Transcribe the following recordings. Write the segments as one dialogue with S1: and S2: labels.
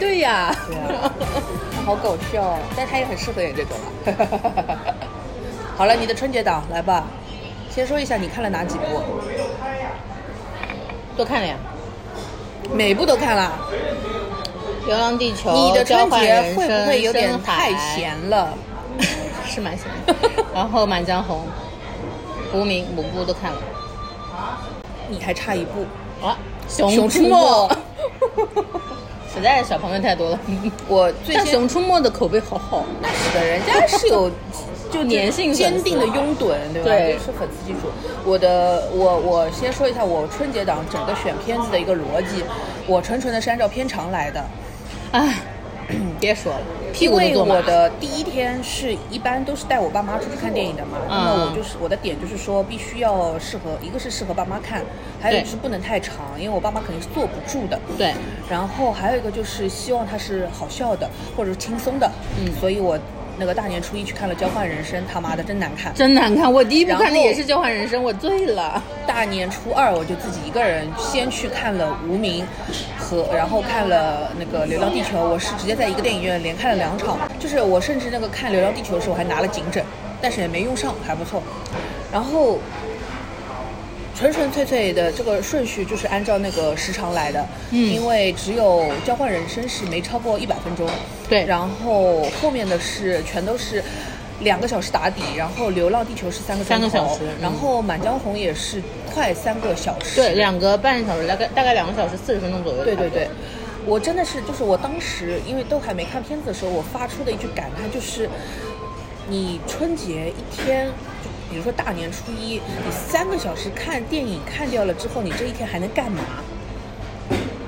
S1: 对呀，
S2: 对啊，好搞笑，但他也很适合演这种啊。好了，你的春节档来吧，先说一下你看了哪几部？
S1: 都看了呀，
S2: 每部都看了。
S1: 《流浪地球》
S2: 你的春节会不会有点太闲了？
S1: 是蛮闲的。然后《满江红》、《无名》五部都看了。
S2: 你还差一部。
S1: 啊，
S2: 熊
S1: 熊
S2: 出没
S1: 没，实在是小朋友太多了。
S2: 我最
S1: 但《
S2: 先
S1: 熊出没》的口碑好好，
S2: 那是的，人家是有 就
S1: 粘性
S2: 坚定的拥趸，对吧？
S1: 对
S2: 就是粉丝基础。我的我我先说一下我春节档整个选片子的一个逻辑，我纯纯的是按照片长来的，
S1: 唉，别说了，屁
S2: 因为我的第一天是一般都是带我爸妈出去看电影的嘛，那我就是我的点就是说必须要适合，一个是适合爸妈看，还有就是不能太长，因为我爸妈肯定是坐不住的。
S1: 对，
S2: 然后还有一个就是希望它是好笑的或者是轻松的，
S1: 嗯。
S2: 所以我那个大年初一去看了《交换人生》，他妈的真难看。
S1: 真难看。我第一部看的也是《交换人生》，我醉了。
S2: 大年初二我就自己一个人先去看了《无名》和，然后看了那个《流浪地球》，我是直接在一个电影院连看了两场，就是我甚至那个看《流浪地球》的时候还拿了颈枕，但是也没用上，还不错。然后纯纯粹粹的这个顺序就是按照那个时长来的，
S1: 嗯
S2: 因为只有《交换人生》是没超过一百分钟，
S1: 对
S2: 然后后面的是全都是。两个小时打底，然后《流浪地球》是三个
S1: 三个小时
S2: 然后《满江红》也是快三个小时。
S1: 对，两个半小时，大概大概两个小时四十分钟左右。
S2: 对对对，我真的是就是我当时因为都还没看片子的时候，我发出的一句感叹就是，你春节一天，就比如说大年初一，你三个小时看电影看掉了之后，你这一天还能干嘛？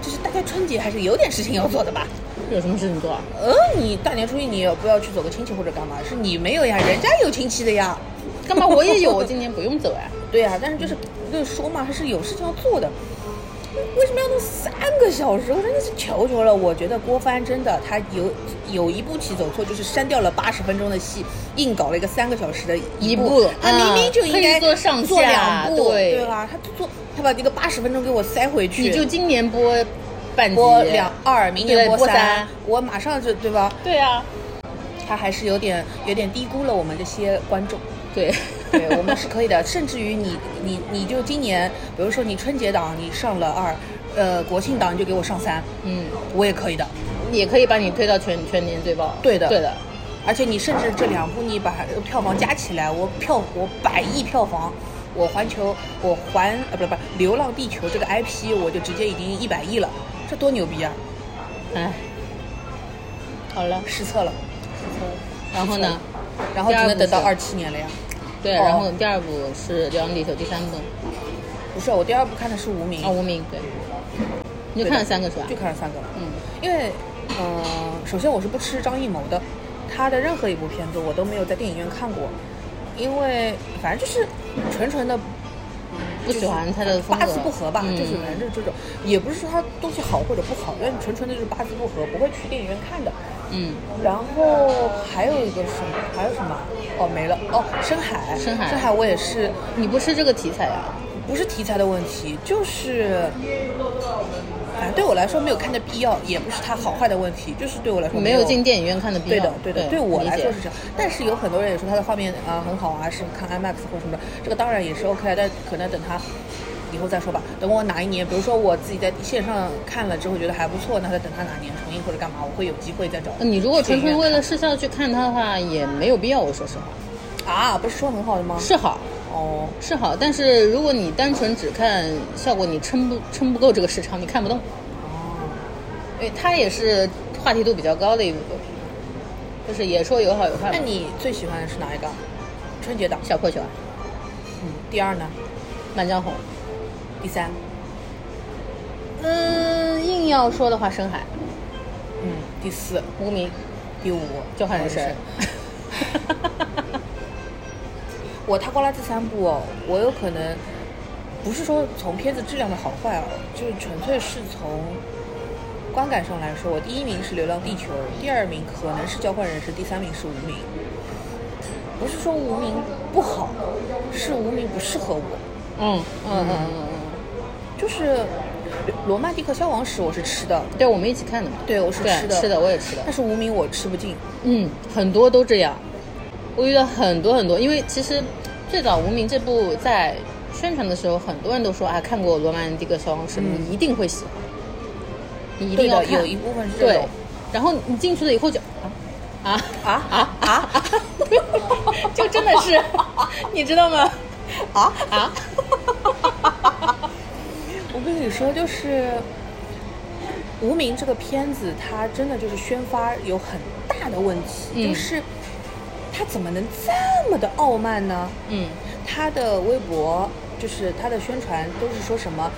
S2: 就是大概春节还是有点事情要做的吧。
S1: 有什么事情做啊？
S2: 呃，你大年初一你也不要去走个亲戚或者干嘛？是你没有呀，人家有亲戚的呀。
S1: 干嘛？我也有，我今年不用走呀。
S2: 对呀、但是就是就是说嘛，还是有事情要做的。为什么要弄三个小时？我真的是求求了。我觉得郭帆真的，他有有一步棋走错，就是删掉了八十分钟的戏，硬搞了一个三个小时的
S1: 一
S2: 部。
S1: 部
S2: 他明明就应该
S1: 以做上
S2: 做两部，
S1: 对
S2: 对吧？他做他把这个八十分钟给我塞回去，
S1: 你就今年播半集，
S2: 播两二，明年播
S1: 播三
S2: 我马上就对吧？
S1: 对啊，
S2: 他还是有点有点低估了我们这些观众。
S1: 对，
S2: 对我们是可以的，甚至于你你你就今年，比如说你春节档你上了二，呃，国庆档你就给我上三，
S1: 嗯，
S2: 我也可以的。
S1: 也可以把你推到全全年最爆。
S2: 对的
S1: 对的，
S2: 而且你甚至这两部你把票房加起来，我票我百亿票房，我环球我环呃不不《流浪地球》这个 IP 我就直接已经一百亿了，这多牛逼啊！
S1: 哎，好了，
S2: 失策了，
S1: 然后呢？
S2: 然后只能等到
S1: 第二
S2: 二七年了呀。
S1: 对，
S2: 哦。
S1: 然后第二部是《流浪地球》，第三部。
S2: 不是，我第二部看的是《无名。
S1: 啊，《无名》对，你就看了三个是吧？
S2: 就看了三个了。
S1: 嗯，
S2: 因为，嗯、首先我是不吃张艺谋的，他的任何一部片子我都没有在电影院看过，因为反正就是纯纯的
S1: 不喜欢他的，
S2: 八字不合吧，
S1: 嗯
S2: 就是反正这种，也不是说他东西好或者不好，但纯纯的就是八字不合，不会去电影院看的。
S1: 嗯，
S2: 然后还有一个什么？还有什么？哦，没了。哦，深海。
S1: 深海
S2: 深海我也是，
S1: 你不是这个题材啊？
S2: 不是题材的问题，就是，反正对我来说没有看的必要，也不是它好坏的问题，就是对我来说
S1: 没有进电影院看的必要。
S2: 对的，对的，对我来说是这样。但是有很多人也说它的画面啊、很好啊，是看 IMAX 或什么的，这个当然也是 OK 的，但可能等它以后再说吧。等我哪一年，比如说我自己在线上看了之后觉得还不错，那再等它哪年重映或者干嘛，我会有机会再找。
S1: 你如果纯粹为
S2: 了
S1: 了视效去看它的话，也没有必要。我说实话，
S2: 啊，不是说很好的吗？
S1: 是好
S2: 哦，
S1: 是好，但是如果你单纯只看效果，你撑不撑不够这个时长，你看不动。
S2: 哦，
S1: 因为它也是话题度比较高的一部作品，就是也说有好有坏
S2: 那。你最喜欢的是哪一个？春节档。
S1: 小破球啊，
S2: 嗯，第二呢？
S1: 《满江红》。
S2: 第三？
S1: 嗯，硬要说的话，深海、
S2: 嗯，第四？
S1: 无名、
S2: 第五？
S1: 交换人生。
S2: 我他瓜拉这三部哦，我有可能不是说从片子质量的好坏哦，就是纯粹是从观感上来说，我第一名是《流浪地球》，第二名可能是《交换人生》，第三名是《无名》。不是说无名不好，是无名不适合我。
S1: 嗯嗯嗯嗯嗯，
S2: 就是罗曼蒂克消亡史我是吃的，
S1: 对，我们一起看的嘛。
S2: 对我是吃的，
S1: 吃的我也吃的
S2: 但是无名我吃不进。
S1: 嗯，很多都这样。我遇到很多很多，因为其实最早《无名》这部在宣传的时候，很多人都说啊，看过《罗曼蒂克消亡史》，
S2: 嗯
S1: 你一定会喜欢，你一，定要看。
S2: 有一部分是这
S1: 对。，然后你进去了以后就啊啊
S2: 啊啊啊！
S1: 就真的是，你知道吗？
S2: 啊
S1: 啊，
S2: 我跟你说，就是《无名》这个片子，它真的就是宣发有很大的问题，
S1: 嗯
S2: 就是它怎么能这么的傲慢呢？
S1: 嗯
S2: 他的微博就是他的宣传都是说什么，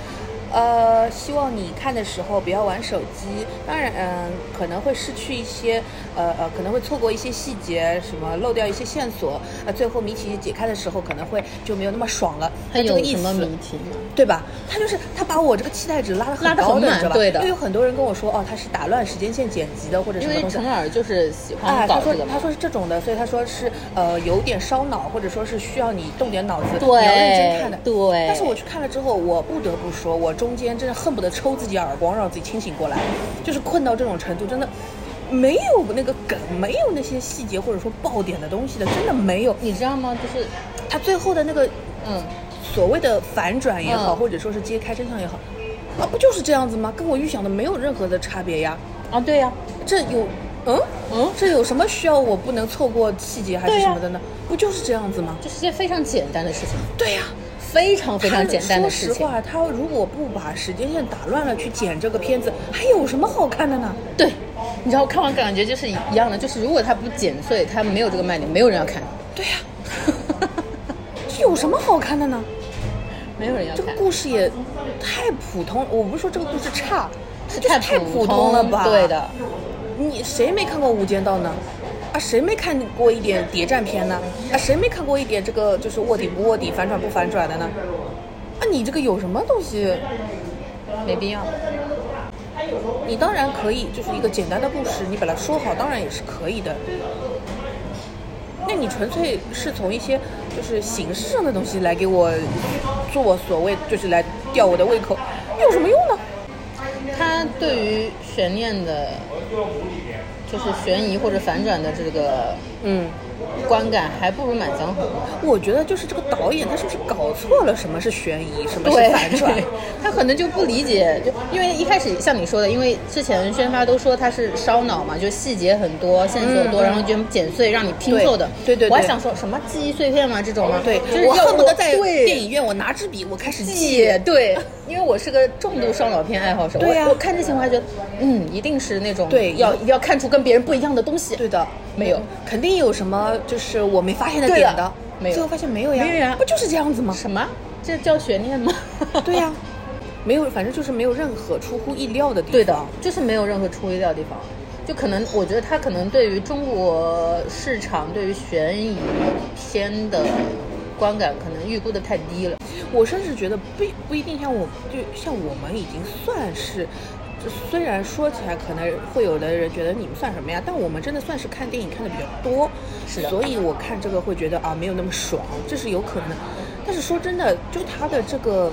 S2: 呃，希望你看的时候不要玩手机，当然，嗯、可能会失去一些，呃呃，可能会错过一些细节，什么漏掉一些线索，呃，最后谜题解开的时候可能会就没有那么爽了，
S1: 还有
S2: 这个意思
S1: 什么谜。题吗？
S2: 对吧？他就是他把我这个期待值拉得很高的，
S1: 很满
S2: 你知道吧？
S1: 对的
S2: 因为有很多人跟我说，哦，他是打乱时间线剪辑的，或者什
S1: 因为
S2: 么东西。
S1: 陈耳就是喜
S2: 哎，
S1: 欢搞这个嘛
S2: 他说他。说是这种的，所以他说是呃有点烧脑，或者说是需要你动点脑子，
S1: 对
S2: 你要认真看的。
S1: 对
S2: 但是我去看了之后，我不得不说，我中间真的恨不得抽自己耳光，让自己清醒过来，就是困到这种程度，真的没有那个梗，没有那些细节或者说爆点的东西的，真的没有。
S1: 你知道吗？就是
S2: 他最后的那个
S1: 嗯，
S2: 所谓的反转也好，
S1: 嗯
S2: 或者说是揭开真相也好，啊，不就是这样子吗？跟我预想的没有任何的差别呀。
S1: 啊，对呀、
S2: 这有，嗯
S1: 嗯
S2: 这有什么需要我不能错过细节还是什么的呢？不就是这样子吗？
S1: 这是件非常简单的事情，
S2: 对呀、
S1: 非常非常简单的事情。
S2: 说实话，他如果不把时间线打乱了去剪这个片子，还有什么好看的呢？
S1: 对，你知道看完感觉就是一样的，就是如果他不剪碎，他没有这个卖点，没有人要看，
S2: 对呀、这有什么好看的呢？
S1: 没有人要看。
S2: 这个故事也太普通，我不是说这个故事差，
S1: 是
S2: 就是太
S1: 普
S2: 普通了吧？
S1: 对的，
S2: 你谁没看过《无间道》呢？啊，谁没看过一点谍战片呢？啊，谁没看过一点这个就是卧底不卧底、反转不反转的呢？啊，你这个有什么东西？
S1: 没必要。
S2: 你当然可以，就是一个简单的故事，你把它说好，当然也是可以的。那你纯粹是从一些就是形式上的东西来给我做所谓就是来吊我的胃口，有什么用呢？
S1: 它对于悬念的，就是悬疑或者反转的这个
S2: 嗯，
S1: 观感，还不如《满江红》。
S2: 我觉得就是这个导演他是不是搞错了什么是悬疑，什么是反转？
S1: 他可能就不理解，就因为一开始像你说的，因为之前宣发都说他是烧脑嘛，就细节很多，线索多，
S2: 嗯
S1: 然后就剪碎让你拼凑的。
S2: 对对对
S1: 我还想说什么记忆碎片嘛这种嘛？
S2: 对，
S1: 就是
S2: 我恨不得在电影院我拿支笔我开始记
S1: 记。对，因为我是个重度烧脑片爱好者，
S2: 对呀
S1: 我我看这些我还觉得，嗯，一定是那种
S2: 对
S1: 要要看出跟别人不一样的东西。
S2: 对的，
S1: 没有
S2: 肯定有什么就是我没发现的点的，
S1: 没有
S2: 最后发现没有呀，
S1: 没有呀
S2: 不就是这样子吗？
S1: 什么？这叫悬念吗？
S2: 对呀、没有，反正就是没有任何出乎意料的地方。
S1: 对的，就是没有任何出乎意料的地方。就可能，我觉得他可能对于中国市场，对于悬疑片的观感，可能预估的太低了。
S2: 我甚至觉得不不一定像我，就像我们已经算是，虽然说起来可能会有的人觉得你们算什么呀，但我们真的算是看电影看的比较多，
S1: 是的
S2: 所以我看这个会觉得啊没有那么爽，这是有可能的。但是说真的，就他的这个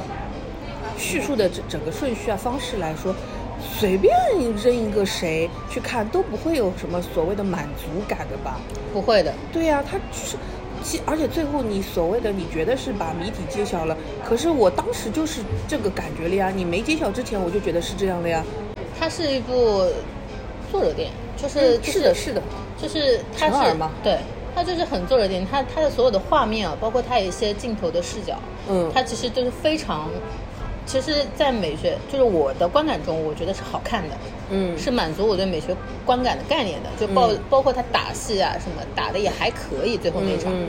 S2: 叙述的整整个顺序啊方式来说，随便扔一个谁去看都不会有什么所谓的满足感的吧？
S1: 不会的，
S2: 对呀、他就是，其而且最后你所谓的你觉得是把谜底揭晓了，可是我当时就是这个感觉了呀。你没揭晓之前，我就觉得是这样的呀。
S1: 它是一部作者电影，就是、
S2: 嗯是的，是的，
S1: 就是它是
S2: 陈耳吗
S1: 对，它就是很作者电影，它它的所有的画面啊，包括它有一些镜头的视角，
S2: 嗯
S1: 它其实都是非常，其实，在美学就是我的观感中，我觉得是好看的，
S2: 嗯。
S1: 是满足我对美学观感的概念的，就包、
S2: 嗯。
S1: 包括他打戏啊什么打的也还可以，最后那场，
S2: 嗯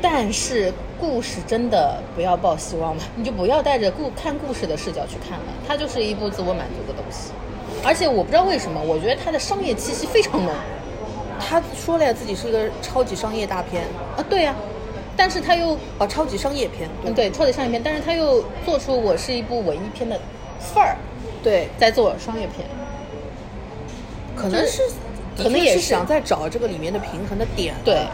S1: 但是故事真的不要抱希望了，你就不要带着故看故事的视角去看了，它就是一部自我满足的东西。而且我不知道为什么，我觉得它的商业气息非常浓。
S2: 他说了呀，自己是一个超级商业大片，
S1: 啊，对呀、但是他又
S2: 哦，超级商业片，
S1: 嗯对。超级商业片，但是他又做出我是一部文艺片的范儿，
S2: 对，
S1: 在做商业片。
S2: 可能是，
S1: 可能也是
S2: 是想在找这个里面的平衡的点。
S1: 对，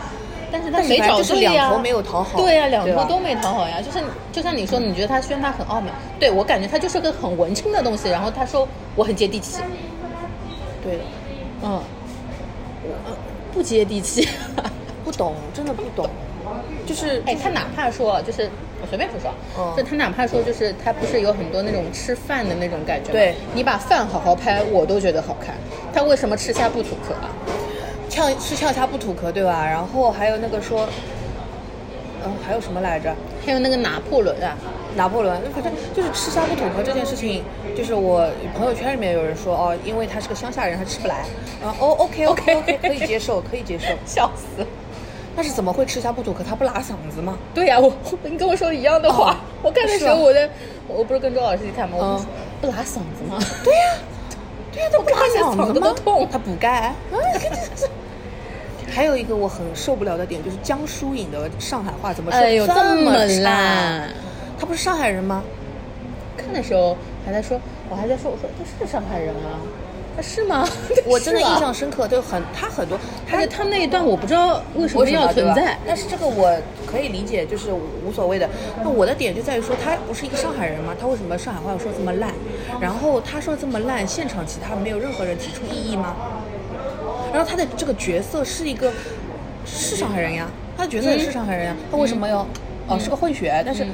S1: 但是他没找
S2: 反正就是
S1: 对呀，
S2: 两头没有讨好
S1: 对呀、两头都没讨好呀。就是就像你说，你觉得他宣发很傲慢，对我感觉他就是个很文青的东西，然后他说我很接地气，
S2: 对。的，
S1: 嗯，我不接地气。
S2: 不懂，真的不懂，就是
S1: 哎，他哪怕说就是我随便说说，
S2: 嗯
S1: 就他哪怕说就是他不是有很多那种吃饭的那种感觉，
S2: 对
S1: 你把饭好好拍，我都觉得好看。他为什么吃虾不吐壳啊？
S2: 呛是呛虾不吐壳，对吧？然后还有那个说，嗯，还有什么来着？
S1: 还有那个拿破仑啊，
S2: 拿破仑，反正就是吃虾不吐壳这件事情，就是我朋友圈里面有人说哦，因为他是个乡下人，他吃不来。然后哦，OK OK OK，可以接受，可以接受。
S1: 笑死。
S2: 但是怎么会吃下不吐壳？他不拉嗓子吗？
S1: 对呀、我 你跟我说一样的话。
S2: 哦
S1: 我看的时候，我的我不是跟周老师一起看吗？我
S2: 嗯
S1: 就说不拉嗓子吗？
S2: 对呀、对呀、他不拉嗓子吗他补钙。还有一个我很受不了的点就是江疏影的上海话怎么说
S1: 哎呦
S2: 这
S1: 这么
S2: 差
S1: 烂？
S2: 他不是上海人吗？
S1: 看的时候还在说，我还在说，我说他是上海人吗？他是吗？
S2: 我真的印象深刻，就很他很多，他
S1: 而且他那一段我不知道为什么要存在。
S2: 但是这个我可以理解，就是无所谓的。那我的点就在于说，他不是一个上海人吗？他为什么上海话要说这么烂？然后他说这么烂，现场其他没有任何人提出异议吗？然后他的这个角色是一个是上海人呀，他的角色也是上海人呀，他为什么要哦是个混血？但是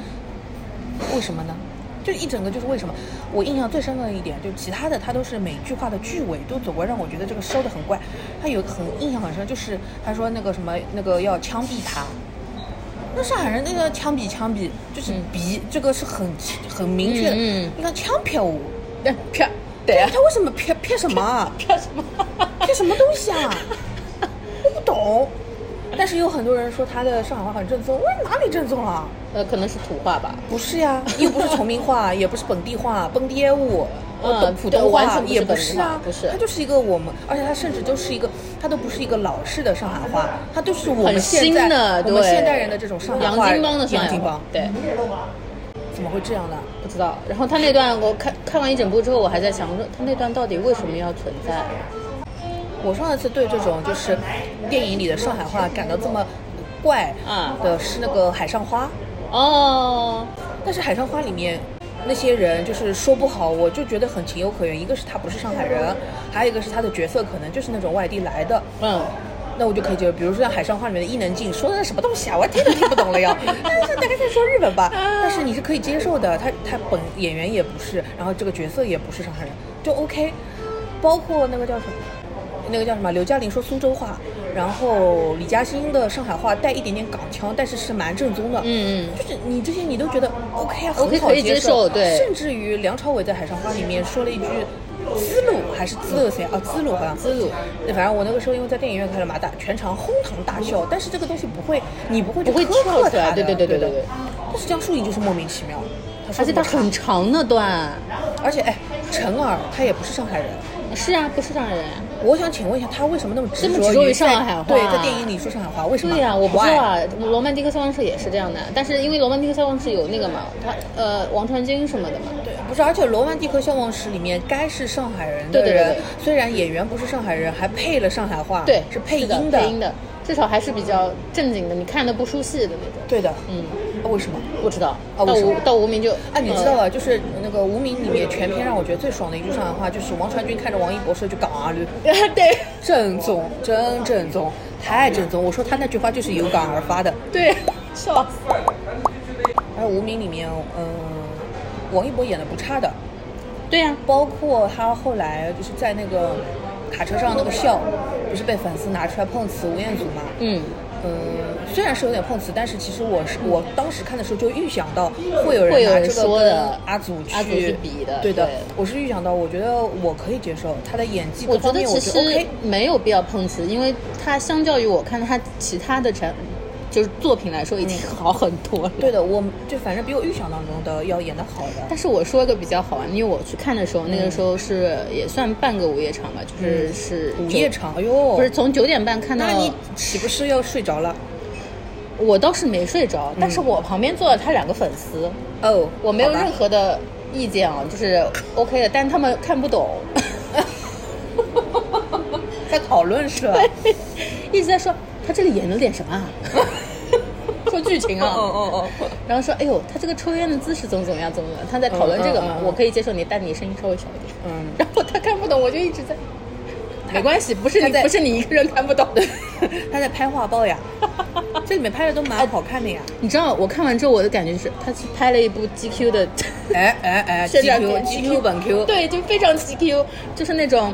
S2: 为什么呢？就一整个就是为什么？我印象最深刻的一点，就其他的他都是每句话的句尾都总会让我觉得这个收的很怪。他有一个很印象很深，就是他说那个什么那个要枪毙他。那上海人那个枪毙枪毙就是毙，这个是很很明确的。你看枪毙我，
S1: 哎啪，对啊，
S2: 他为什么撇撇什么啊？
S1: 啪什么？
S2: 撇什么东西啊？我不懂。但是有很多人说他的上海话很正宗，我说哪里正宗了？
S1: 呃，可能是土话吧。
S2: 不是呀，又不是崇明话，也不是本地话，蹦迪舞，
S1: 嗯
S2: 呃，普通话也不
S1: 是
S2: 啊，
S1: 不是
S2: 它就是一个我们，而且它甚至就是一个，它都不是一个老式的上海话，它就是我们
S1: 很
S2: 现在
S1: 新的，
S2: 我们
S1: 对
S2: 现代人的这种上海
S1: 洋
S2: 话，
S1: 泾浜的上海话对，
S2: 怎么会这样呢？
S1: 不知道。然后他那段我看看完一整部之后，我还在想，我说他那段到底为什么要存在？
S2: 我上一次对这种就是电影里的上海话感到这么怪
S1: 啊
S2: 的是那个《海上花》，
S1: 哦，
S2: 但是《海上花》里面那些人就是说不好，我就觉得很情有可原。一个是他不是上海人，还有一个是他的角色可能就是那种外地来的。
S1: 嗯，
S2: 那我就可以接受，比如说像《海上花》里面的伊能静说的那什么东西啊，我听都听不懂了要，但是大概在说日本吧，但是你是可以接受的，他他本演员也不是，然后这个角色也不是上海人，就 OK。包括那个叫什么，那个叫什么，刘嘉玲说苏州话，然后李嘉欣的上海话带一点点港腔，但是是蛮正宗的，
S1: 嗯嗯
S2: 就是你这些你都觉得 OK 啊
S1: OK，
S2: 很好
S1: 接受对
S2: 甚至于梁朝伟在《海上花》里面说了一句。滋路还是滋路噻？啊，滋路好像
S1: 滋路。
S2: 对，反正我那个时候因为在电影院看了嘛，大全场哄堂大笑。但是这个东西不会，你不会去
S1: 不会
S2: 苛
S1: 跳出来
S2: 对
S1: 对对对对对
S2: 但是江疏影就是莫名其妙，
S1: 而且他很长那段。
S2: 而且哎，陈耳他也不是上海人。
S1: 是啊，不是上海人。
S2: 我想请问一下，他为什么那么执
S1: 着于上海话
S2: 对，在电影里说上海话，为什么？
S1: 对呀、我不知道啊。罗曼蒂克消亡史也是这样的，但是因为罗曼蒂克消亡史有那个嘛，他呃王传君什么的嘛。
S2: 对，不是，而且《罗曼蒂克消亡史》里面该是上海人的人，
S1: 对对对对
S2: 虽然演员不是上海人，还配了上海话，
S1: 对，
S2: 是配
S1: 的配音的，至少还是比较正经的，你看的不出戏的那种。
S2: 对的，
S1: 嗯，
S2: 啊为什么？
S1: 不知道。到无
S2: 啊为什么
S1: 到无名就
S2: 啊，你知道吧？就是那个《无名》里面全篇让我觉得最爽的一句上海话，就是王传君看着王一博说一句“港啊驴
S1: 呃对”，
S2: 正宗，真正宗，太正宗。我说他那句话就是有感而发的。
S1: 对，笑死。
S2: 而《无名》里面，嗯、王一博演的不差的，
S1: 对呀、
S2: 包括他后来就是在那个卡车上那个笑，不是被粉丝拿出来碰瓷吴彦祖嘛？
S1: 嗯，
S2: 嗯，虽然是有点碰瓷，但是其实我是我当时看的时候就预想到会有人拿这个跟
S1: 说的
S2: 阿祖去
S1: 阿祖去比的
S2: 对的
S1: 对，
S2: 我是预想到，我觉得我可以接受他的演技
S1: 我觉得其实
S2: OK。
S1: 没有必要碰瓷，因为他相较于我看他其他的产就是作品来说，已经好很多了。
S2: 对的，我就反正比我预想当中的要演的好的。
S1: 但是我说一个比较好玩，因为我去看的时候，那个时候是也算半个午夜场吧，就是是九
S2: 午夜场，哎呦，
S1: 不是从九点半看到
S2: 那，你岂不是要睡着了？
S1: 我倒是没睡着，但是我旁边坐了他两个粉丝，
S2: 哦，
S1: 我没有任何的意见啊，就是 OK 的，但他们看不懂，
S2: 在讨论是吧？
S1: 一直在说他这里演了点什么啊？说剧情啊，
S2: 哦哦哦，
S1: 然后说，哎呦，他这个抽烟的姿势怎么怎么样，怎么怎么样，他在讨论这个嘛，我可以接受你，但你声音稍微小一点。
S2: 嗯，
S1: 然后他看不懂，我就一直在，没关系，不是
S2: 他在
S1: 你不是你一个人看不懂的。
S2: 他在拍画报呀，这里面拍的都蛮好看的呀。
S1: 你知道我看完之后，我的感觉就是，他是拍了一部 GQ 的
S2: 哎哎哎，GQ GQ 本 Q，
S1: 对，就非常 GQ，就是那种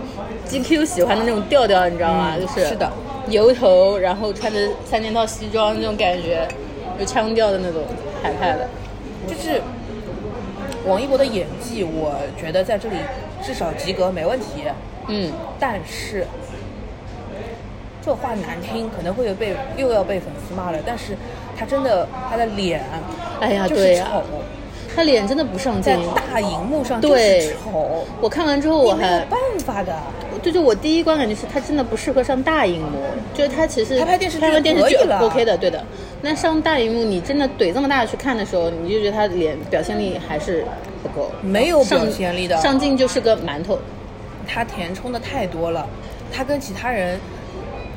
S1: GQ 喜欢的那种调调，你知道吗？
S2: 嗯
S1: 就是
S2: 是的，
S1: 油头，然后穿着三件套西装那种感觉，有腔调的那种海派的。
S2: 就是王一博的演技，我觉得在这里至少及格没问题。
S1: 嗯，
S2: 但是这话难听，可能会有被又要被粉丝骂了。但是他真的他的脸，
S1: 哎呀
S2: 就是丑，
S1: 他脸真的不上镜在。
S2: 大荧幕上就是丑，
S1: 我看完之后，我还
S2: 没有办法的。
S1: 对就，我第一观感就是他真的不适合上大荧幕，就是他其实
S2: 他拍电视剧
S1: 拍完电视剧
S2: 可以了
S1: OK 的，对的。那上大荧幕，你真的怼这么大去看的时候，你就觉得他脸表现力还是不够，
S2: 没有
S1: 上
S2: 表现力的
S1: 上镜就是个馒头。
S2: 他填充的太多了，他跟其他人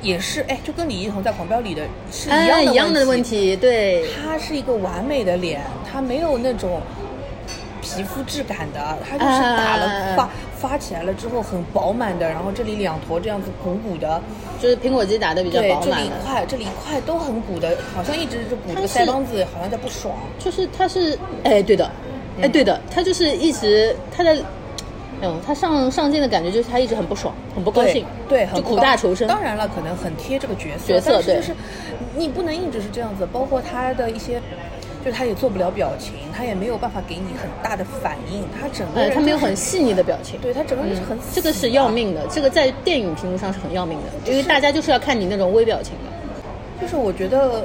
S2: 也是，哎，就跟李一桐在《狂飙》里的是一样
S1: 哎，
S2: 的
S1: 一样的问
S2: 题。
S1: 对，
S2: 他是一个完美的脸，他没有那种皮肤质感的，他就是打了
S1: 啊
S2: 发、发起来了之后很饱满的，然后这里两坨这样子鼓鼓的，
S1: 就是苹果肌打的比较饱满这，
S2: 里一块这里一块都很鼓的，好像一直是鼓腮帮子，好像在不爽。
S1: 就是他是，哎，对的，哎，对的，他就是一直他的。哎呦，他上上镜的感觉就是他一直很不爽，很不高兴，
S2: 对，
S1: 就苦
S2: 很不高
S1: 大仇深。
S2: 当然了，可能很贴这个角色，
S1: 角色对
S2: 但是就是你不能一直是这样子，包括他的一些，就他也做不了表情，他也没有办法给你很大的反应，他整个
S1: 哎，
S2: 人、
S1: 他没有很，细腻的表情。
S2: 对他整个人是很、
S1: 嗯，这个是要。命的，这个在电影屏幕上是很要命的，因为大家就是要看你那种微表情的。
S2: 就是我觉得，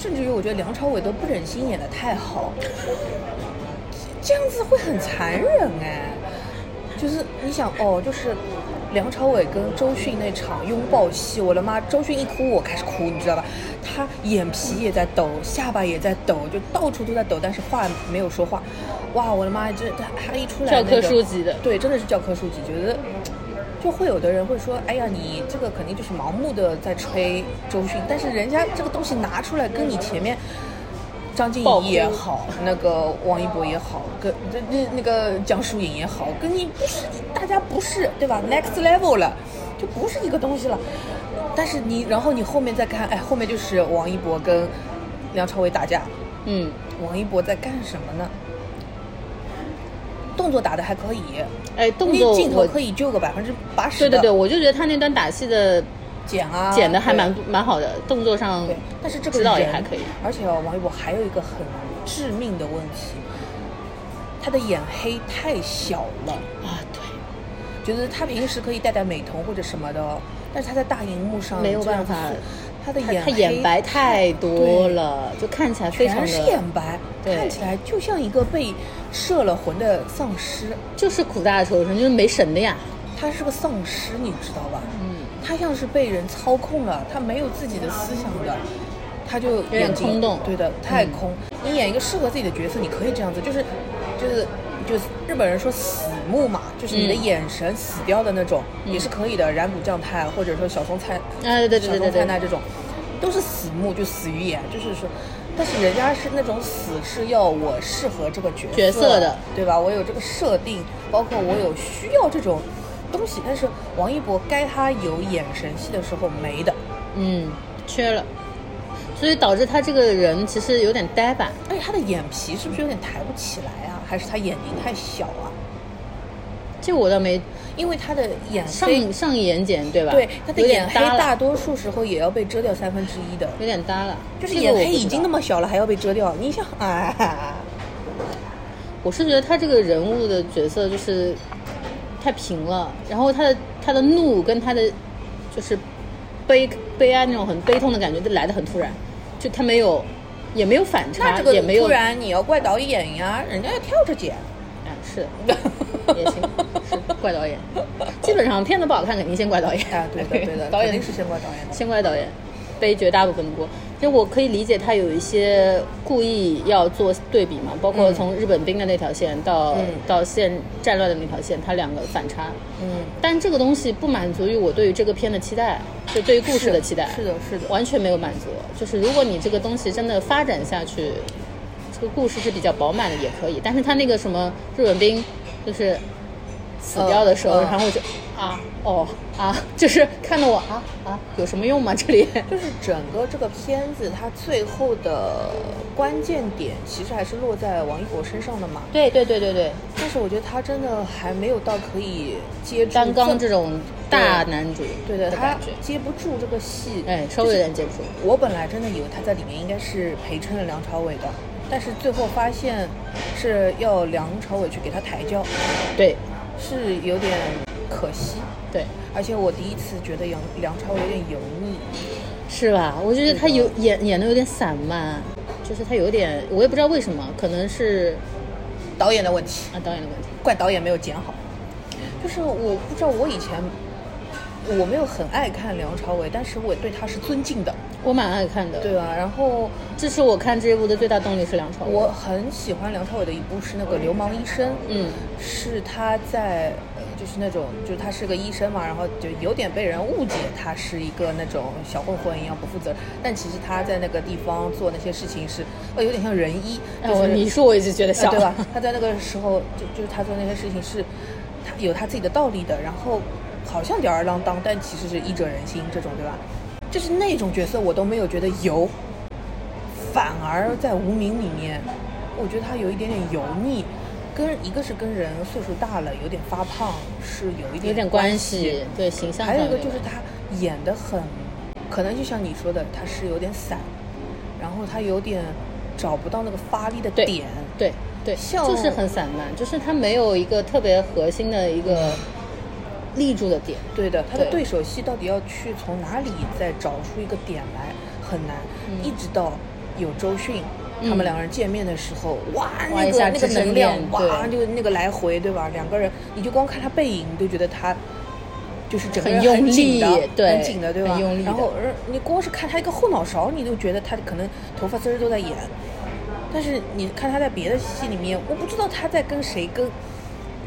S2: 甚至于我觉得梁朝伟都不忍心演的太好，这样子会很残忍哎。就是你想哦，就是梁朝伟跟周迅那场拥抱戏，我的妈，周迅一哭我开始哭，你知道吧？他眼皮也在抖，下巴也在抖，就到处都在抖，但是话没有说话。哇，我的妈，这他他一出来、那
S1: 教科书级的
S2: 对，真的是教科书级，觉得。就会有的人会说，哎呀，你这个肯定就是盲目的在吹周迅，但是人家这个东西拿出来跟你前面张婧
S1: 爆
S2: 仪也好，那个王一博也好，跟这这那个江疏影也好，跟你不是大家不是对吧？Next level 了，就不是一个东西了。但是你，然后你后面再看，哎，后面就是王一博跟梁朝伟打架，
S1: 嗯，
S2: 王一博在干什么呢？动作打的还可以，
S1: 哎，动作我
S2: 镜头可以救个百分之八十。
S1: 对对对，，我就觉得他那段打戏的
S2: 剪啊，
S1: 剪的还蛮蛮好的，动作上
S2: 对，但是这个
S1: 指导也还可以。
S2: 而且哦王一博还有一个很致命的问题，他的眼黑太小了。
S1: 啊，对，
S2: 觉得他平时可以戴戴美瞳或者什么的，但是他在大荧幕上
S1: 没有办法
S2: 子他的眼黑
S1: 他眼白太多了，就看起来非常
S2: 全是眼白，看起来就像一个被摄了魂的丧尸。
S1: 就是苦大仇深，就是没神的呀。
S2: 他是个丧尸，你知道吧？
S1: 嗯，
S2: 他像是被人操控了，他没有自己的思想的，他就
S1: 点
S2: 眼睛
S1: 空洞
S2: 对的，太
S1: 嗯
S2: 空。你演一个适合自己的角色，你可以这样子，就是就是就是日本人说死木嘛，就是你的
S1: 嗯
S2: 眼神死掉的那种，也是可以的。染谷将太或者说小松菜，
S1: 啊对对对
S2: 小松
S1: 对对
S2: 菜奈这种，都是死目，就死鱼眼，就是说。但是人家是那种死是要我适合这个角色
S1: 角色的，
S2: 对吧？我有这个设定，包括我有需要这种东西，但是王一博该他有眼神戏的时候没的，
S1: 嗯，缺了，所以导致他这个人其实有点呆板。
S2: 而且他的眼皮是不是有点抬不起来啊？还是他眼睛太小啊？
S1: 这我倒没
S2: 因为他的眼，
S1: 上上眼睑对吧？
S2: 对他的眼黑大多数时候也要被遮掉三分之一的，
S1: 有点耷了。
S2: 就是眼黑已经那么小了，还要被遮掉，你想啊？
S1: 我是觉得他这个人物的角色就是太平了，然后他的他的怒跟他的就是悲悲哀那种很悲痛的感觉，都来的很突然，就他没有也没有反差，
S2: 那这个
S1: 也没有
S2: 突然你要怪导演呀，人家要跳着剪。
S1: 啊是 也行，是怪导演。基本上片子不好看，肯定先怪导演。
S2: 啊，对的对的，
S1: 导演
S2: 肯定是先怪导演的。
S1: 先怪导演，背绝大部分的锅。就我可以理解他有一些故意要做对比嘛，包括
S2: 嗯
S1: 从日本兵的那条线到、
S2: 嗯
S1: 到现战乱的那条线，它两个反差。
S2: 嗯，
S1: 但这个东西不满足于我对于这个片的期待，就对于故事的期待，
S2: 是的是的
S1: 完全没有满足。就是如果你这个东西真的发展下去，这个故事是比较饱满的也可以。但是他那个什么日本兵，就是死掉的时候，然后我就啊哦啊，就是看到我啊啊，有什么用吗？这里
S2: 就是整个这个片子，它最后的关键点其实还是落在王一博身上的嘛。
S1: 对对对对对，
S2: 但是我觉得他真的还没有到可以接住
S1: 单刚这
S2: 种，
S1: 大男主
S2: 对对，他接不住这个戏。
S1: 哎，稍微有点接不住。
S2: 我本来真的以为他在里面应该是陪衬了梁朝伟的，但是最后发现是要梁朝伟去给他抬轿，
S1: 对
S2: 是有点可惜。
S1: 对，
S2: 而且我第一次觉得杨梁朝伟有点油腻，
S1: 是吧？我觉得他有演演的有点散漫，就是他有点，我也不知道为什么，可能是
S2: 导演的问题，
S1: 啊导演的问题。
S2: 怪导演没有剪好。就是我不知道我以前我没有很爱看梁朝伟，但是我对他是尊敬的，
S1: 我蛮爱看的，
S2: 对吧？然后
S1: 这是我看这一部的最大动力是梁朝伟。
S2: 我很喜欢梁朝伟的一部是那个《流氓医生》，
S1: 嗯，
S2: 是他在呃就是那种就是他是个医生嘛，然后就有点被人误解他是一个那种小混混一样不负责任，但其实他在那个地方做那些事情是呃有点像仁医，
S1: 哎，
S2: 就是、
S1: 我你说我一直觉得像，
S2: 呃对吧？他在那个时候就就是他做那些事情是，他有他自己的道理的，然后好像吊儿郎当，但其实是医者仁心这种，对吧？就是那种角色我都没有觉得油，反而在无名里面，我觉得他有一点点油腻，跟一个是跟人岁数大了有点发胖是有一点
S1: 有点
S2: 关
S1: 关系，对形象
S2: 还有一个就是他演的很，可能就像你说的，他是有点散，然后他有点找不到那个发力的
S1: 对
S2: 点。
S1: 对对，
S2: 像
S1: 就是很散漫，就是他没有一个特别核心的一个立住的点。
S2: 对的，他的
S1: 对
S2: 对手戏到底要去从哪里再找出一个点来很难，一直到有周迅。他们
S1: 嗯
S2: 两个人见面的时候，哇，那个那个能量，哇，
S1: 对
S2: 就那个来回，对吧？两个人，你就光看他背影，你都觉得他就是整个
S1: 很
S2: 人
S1: 用
S2: 紧的
S1: 力对
S2: 很紧的，对吧？
S1: 很用力
S2: 然后，而你光是看他一个后脑勺，你都觉得他可能头发丝儿都在演。但是你看他在别的戏里面，我不知道他在跟谁跟，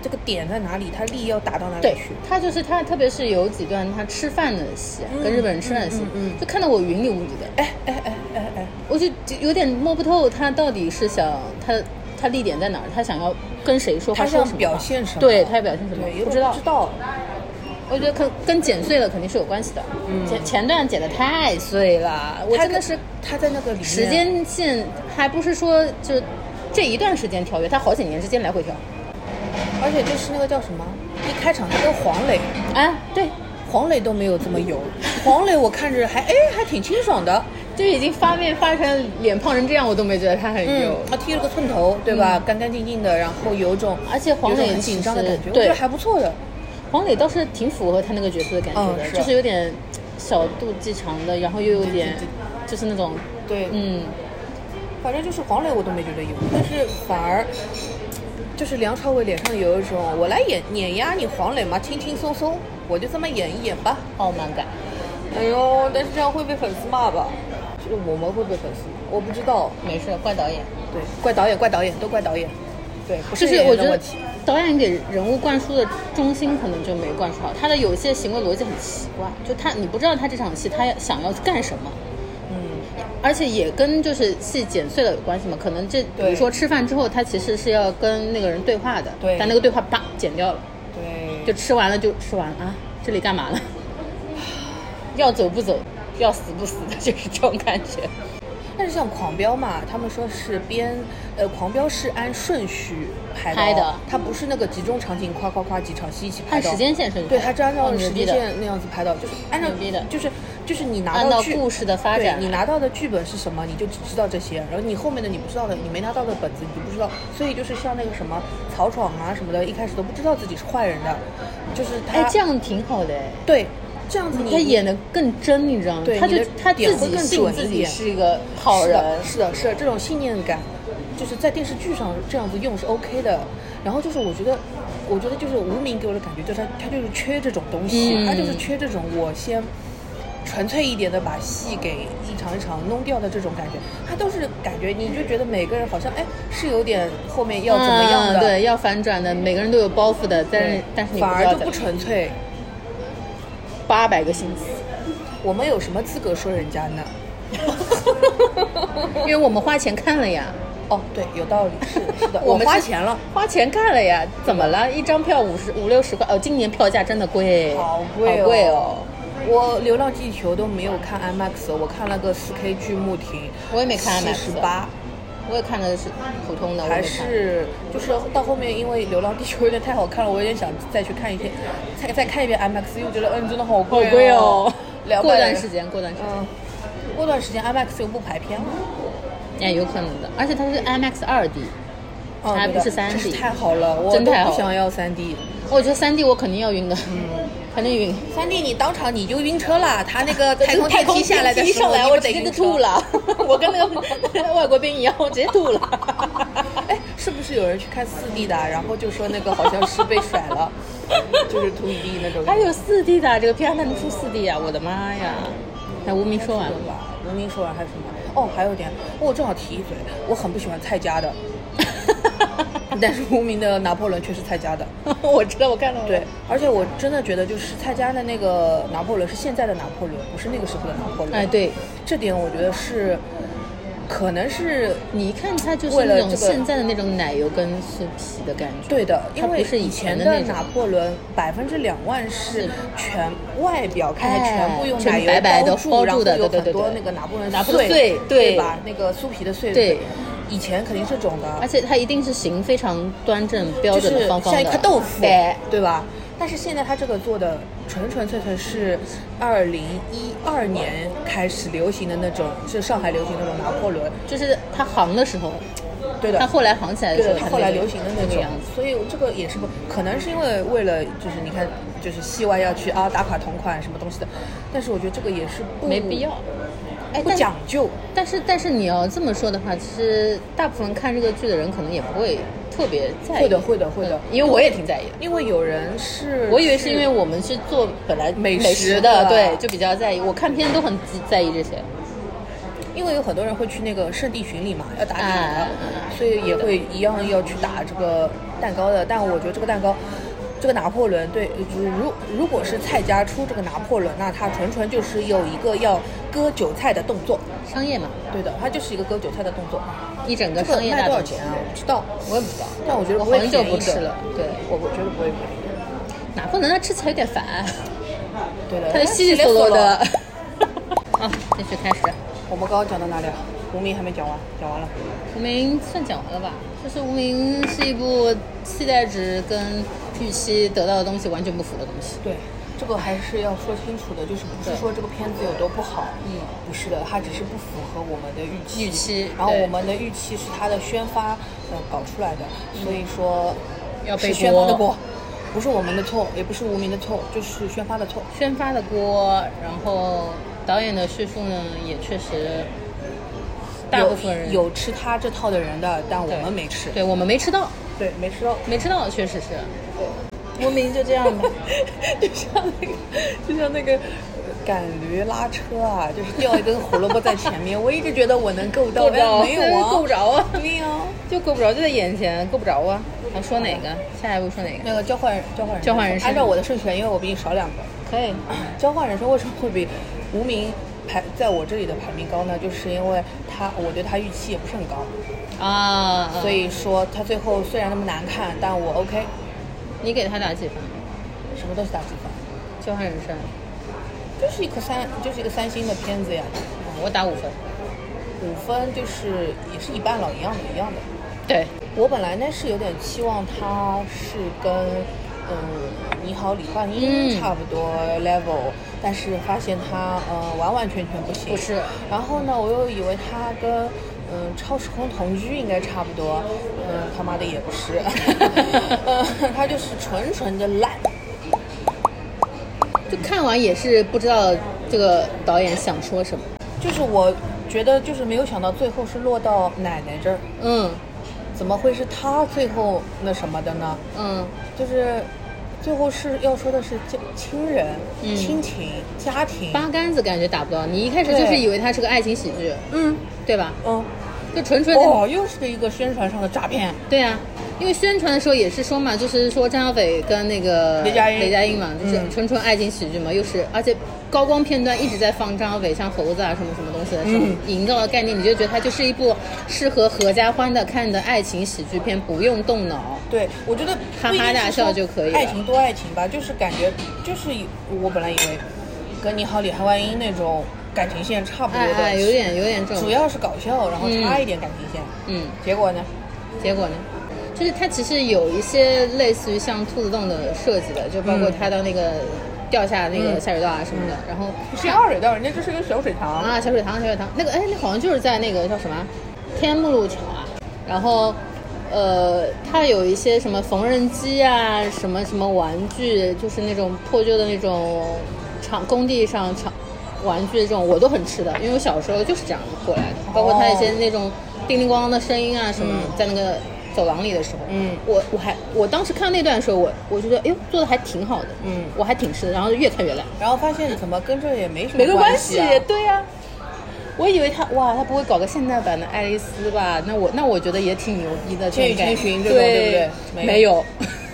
S2: 这个点在哪里，他力要打到哪里
S1: 对
S2: 去。
S1: 他就是他，特别是有几段他吃饭的戏跟日本人吃饭的戏，
S2: 嗯
S1: 就看得我云里雾里的。
S2: 哎哎哎哎哎，
S1: 我就就有点摸不透他到底是想他他力点在哪儿，他想要跟谁说话，
S2: 他想
S1: 说什么
S2: 表现什么？
S1: 对他要表现什么
S2: 对，有
S1: 不知道
S2: 不知。道。
S1: 我觉得跟跟剪碎了肯定是有关系的。前前段剪的太碎了，我
S2: 他
S1: 真的是
S2: 他在那个里
S1: 时，间线还不是说就这一段时间跳跃，他好几年之间来回跳。
S2: 而且就是那个叫什么，一开场他跟黄磊，
S1: 啊，对，
S2: 黄磊都没有这么油，黄磊我看着还哎还挺清爽的，
S1: 就已经发面发成脸胖成这样，我都没觉得他很油。
S2: 他剃了个寸头，对吧？干干净净的，然后有种
S1: 而且黄磊
S2: 很紧张的感觉，
S1: 对。
S2: 我觉得还不错的。
S1: 黄磊倒是挺符合他那个角色的感觉的，
S2: 嗯是
S1: 就是有点小肚鸡肠的，然后又有点就是那种
S2: 对，
S1: 嗯，
S2: 反正就是黄磊我都没觉得油，但是反而就是梁朝伟脸上有一种我来演碾压你黄磊嘛，轻轻松松，我就这么演一演吧。
S1: 傲慢感。
S2: 哎呦，但是这样会被粉丝骂吧？就我们会被粉丝骂，我不知道。
S1: 没事，怪导演。
S2: 对，怪导演，怪导演，都怪导演。对，不
S1: 就是
S2: 演
S1: 我觉得。导演给人物灌输的中心可能就没灌输好，他的有些行为逻辑很奇怪，就他你不知道他这场戏他想要干什么，
S2: 嗯，
S1: 而且也跟就是戏剪碎了有关系嘛。可能这比
S2: 对
S1: 如说吃饭之后，他其实是要跟那个人对话的，
S2: 对
S1: 但那个对话叭剪掉了，
S2: 对，
S1: 就吃完了就吃完了啊，这里干嘛呢？要走不走，要死不死的，就是这种感觉。
S2: 但是像《狂飙》嘛，他们说是编，呃，《狂飙》是按顺序拍的哦，
S1: 拍的
S2: 它不是那个集中场景，夸夸夸几场戏一起拍的哦。
S1: 按时间线顺序
S2: 对，
S1: 拍
S2: 它是按照时间线那样子拍的，就是按照就是就是你拿
S1: 按照
S2: 剧
S1: 故事的发展
S2: 对你拿到的剧本是什么，你就只知道这些，然后你后面的你不知道的，你没拿到的本子你就不知道，所以就是像那个什么曹闯啊什么的，一开始都不知道自己是坏人的，就是他
S1: 哎，这样挺好的哎。
S2: 对这样子你
S1: 他演的更真，你知道吗？他就他自己信自己是一个好人，
S2: 是的，是的，是的，这种信念感，就是在电视剧上这样子用是 OK 的。然后就是我觉得，我觉得就是无名给我的感觉就是他他就是缺这种东西，
S1: 嗯
S2: 他就是缺这种我先纯粹一点的把戏给一场一场弄掉的这种感觉，他都是感觉你就觉得每个人好像哎是有点后面要怎么样的，
S1: 嗯对，要反转的，每个人都有包袱的，但是但是你
S2: 反而就不纯粹。
S1: 八百个心思，
S2: 我们有什么资格说人家呢？
S1: 因为我们花钱看了呀，
S2: 哦，对，有道理，是是的，
S1: 我们
S2: 花钱了，
S1: 花钱看了呀，怎么了？一张票五十五六十块，哦，今年票价真的贵，
S2: 好贵哦，
S1: 好贵哦。
S2: 我《流浪地球》都没有看 IMAX，我看了个 4K 巨幕厅，
S1: 我也没看 IMAX
S2: 十八，
S1: 我也看的是普通的，
S2: 还是就是到后面，因为《流浪地球》有点太好看了，我有点想再去看一遍，再再看一遍 IMAX，又觉得嗯，真的好
S1: 好
S2: 贵
S1: 贵哦。过段时间，过段时间，
S2: 嗯，过段时间 IMAX 又不排片了，
S1: 哎，有可能的，而且它是 IMAX 二 D，
S2: 哦
S1: 不是 3D
S2: 真是太好了，我
S1: 真太好。了
S2: 都不想要三 D。
S1: 我觉得三 D 我肯定要晕的，
S2: 嗯，
S1: 肯定晕。
S2: 三弟你当场你就晕车了，他那个 太空电梯下来的时候，
S1: 一上来我直接吐了，我跟那个 外国兵一样，我直接吐了。
S2: 哎，是不是有人去看四 D 的？然后就说那个好像是被甩了，就是吐一地那种。
S1: 还有四 D 的这个片还能出四 D 啊！我的妈呀！哎，无名说完了
S2: 吧？无名说完还有什么？哦，还有一点，我正好提一嘴，我很不喜欢蔡家的，但是无名的拿破仑却是蔡家的。
S1: 我知道，我看到了。
S2: 对，而且我真的觉得，就是蔡家的那个拿破仑是现在的拿破仑，不是那个时候的拿破仑。
S1: 哎，对，
S2: 这点我觉得是，可能是
S1: 你一看它就是那种现在的那种奶油跟酥皮的感觉。
S2: 对的，
S1: 它
S2: 因为
S1: 不是以
S2: 以
S1: 前的那
S2: 拿破仑百分之两万是
S1: 是
S2: 全外表看起来全部用奶油
S1: 白白的
S2: 包住，
S1: 包
S2: 然后有很多那个拿破仑
S1: 拿破仑
S2: 碎，
S1: 碎对
S2: 吧？那个酥皮的碎，
S1: 对。
S2: 以前肯定是肿的，
S1: 而且它一定是形非常端正、标准的、方方的，
S2: 像一块豆腐，
S1: 对，
S2: 对吧？但是现在它这个做的纯纯粹粹是二零一二年开始流行的那种，是上海流行的那种拿破仑，
S1: 就是它行的时候，
S2: 对的。
S1: 它后来行起来的时候，
S2: 它后来流行的那种
S1: 那个样子。，
S2: 所以这个也是不可能是因为为了就是你看就是戏外要去啊打卡同款什么东西的，但是我觉得这个也是不
S1: 没必要。哎，
S2: 不讲究。
S1: 但是但是你要这么说的话，其实大部分看这个剧的人可能也不会特别在意。
S2: 会的会的会的
S1: 嗯因为我也挺在意的。
S2: 因为有人是，
S1: 我以为是因为我们是做本来
S2: 美
S1: 美
S2: 食的
S1: 对，就比较在意。我看片都很在意这些。
S2: 因为有很多人会去那个圣地巡礼嘛，要打卡所以也会一样要去打这个蛋糕的。但我觉得这个蛋糕，这个拿破仑对，就是如如果是蔡家出这个拿破仑，那他纯纯就是有一个要割韭菜的动作。
S1: 商业嘛，
S2: 对的，它就是一个割韭菜的动作。
S1: 一整个商业
S2: 卖多少钱。啊？我不知道，
S1: 我也不知道，
S2: 但我觉得
S1: 我很久不吃了。对，
S2: 我我觉得不会便宜的。
S1: 拿破仑它吃起来有点烦，
S2: 对的，
S1: 它的稀里嗦嗦的。啊，继续开始。
S2: 我们刚刚讲到哪里啊？无名还没讲完，讲完了。
S1: 无名算讲完了吧？就是无名是一部期待值跟预期得到的东西完全不符的东西。
S2: 对，这个还是要说清楚的，就是不是
S1: 对
S2: 说这个片子有多不好，
S1: 嗯，
S2: 不是的，它只是不符合我们的预期。
S1: 预期
S2: 然后我们的预期是它的宣发呃搞出来的，所以说
S1: 要背
S2: 是宣发的
S1: 锅
S2: 锅，不是我们的错，也不是无名的错，就是宣发的错。
S1: 宣发的锅，然后导演的叙述呢，也确实大部分人
S2: 有有吃他这套的人的，但我们没吃。
S1: 对我们没吃到，
S2: 对，没吃到。
S1: 没吃到，确实是。
S2: 无名就这样吧，就像那个，就像那个赶驴拉车啊，就是掉 一根胡萝卜在前面。我一直觉得我能够到，没有啊，
S1: 够不着啊
S2: 对呀、
S1: 就够不着，就在眼前，够不着啊！还说哪个？下一步说哪个？
S2: 那个交换交换人
S1: 交换人生
S2: 按照我的顺序来，因为我比你少两个。
S1: 可以，
S2: 交换人生为什么会比无名排在我这里的排名高呢？就是因为他，我对他预期也不是很高，
S1: 啊，
S2: 所以说他最后虽然那么难看，但我 OK，
S1: 你给他打几分？
S2: 什么都是打几分，
S1: 交换人生，
S2: 就是一颗三，就是一个三星的片子呀。
S1: 嗯我打五分。
S2: 五分就是也是一半了，一样的，一样的。
S1: 对，
S2: 我本来呢是有点期望他是跟嗯你好李焕英
S1: 嗯
S2: 差不多 level，、但是发现他呃完完全全不行。
S1: 不是
S2: 然后呢，我又以为他跟嗯超时空同居应该差不多，嗯他妈的也不是，嗯他就是纯纯的烂。
S1: 就看完也是不知道这个导演想说什么。
S2: 就是我觉得就是没有想到最后是落到奶奶这儿，
S1: 嗯
S2: 怎么会是他最后那什么的呢？
S1: 嗯，
S2: 就是最后是要说的是家亲人、
S1: 嗯
S2: 亲情、家庭。
S1: 八竿子感觉打不到。你一开始就是以为它是个爱情喜剧，
S2: 嗯
S1: 对吧？
S2: 嗯，
S1: 就纯纯的
S2: 哦，又是一个宣传上的诈骗。
S1: 对啊，因为宣传的时候也是说嘛，就是说张小斐跟那个
S2: 雷佳音
S1: 雷佳音嘛，就是
S2: 嗯
S1: 纯纯爱情喜剧嘛，又是而且高光片段一直在放张小斐像猴子啊什么什么东西的时候，
S2: 嗯
S1: 营造的概念，你就觉得它就是一部适合合家欢的看的爱情喜剧片，不用动脑。
S2: 对，我觉得
S1: 哈哈大笑就可以
S2: 爱情多爱情吧，就是感觉就是我本来以为跟你好李汉万英那种感情线差不多的，
S1: 哎哎，有点有点这种
S2: 主，要是搞笑，然后差一点感情线。
S1: 嗯，
S2: 结果呢？
S1: 结果呢？就是它其实有一些类似于像兔子洞的设计的，就包括
S2: 嗯
S1: 它的那个掉下那个
S2: 嗯
S1: 下水道啊什么的，然后
S2: 是下水道，人家这是个小水塘。
S1: 啊，小水塘，小水塘，那个哎，那好像就是在那个叫什么天目路桥啊。然后，呃，它有一些什么缝纫机啊，什么什么玩具，就是那种破旧的那种厂工地上厂玩具这种，我都很吃的，因为我小时候就是这样过来的。包括它一些那种叮铃咣啷的声音啊什么，
S2: 嗯
S1: 在那个走廊里的时候，
S2: 嗯
S1: 我我还我当时看那段的时候，我我觉得哎呦做的还挺好的，
S2: 嗯
S1: 我还挺吃的，然后越看越烂。
S2: 然后发现怎么跟这也没什么
S1: 没个关
S2: 系啊。
S1: 对呀、我以为他哇，他不会搞个现代版的爱丽丝吧？那我那我觉得也挺牛逼的，
S2: 千与千寻这种
S1: 对
S2: 对不对没
S1: 没有，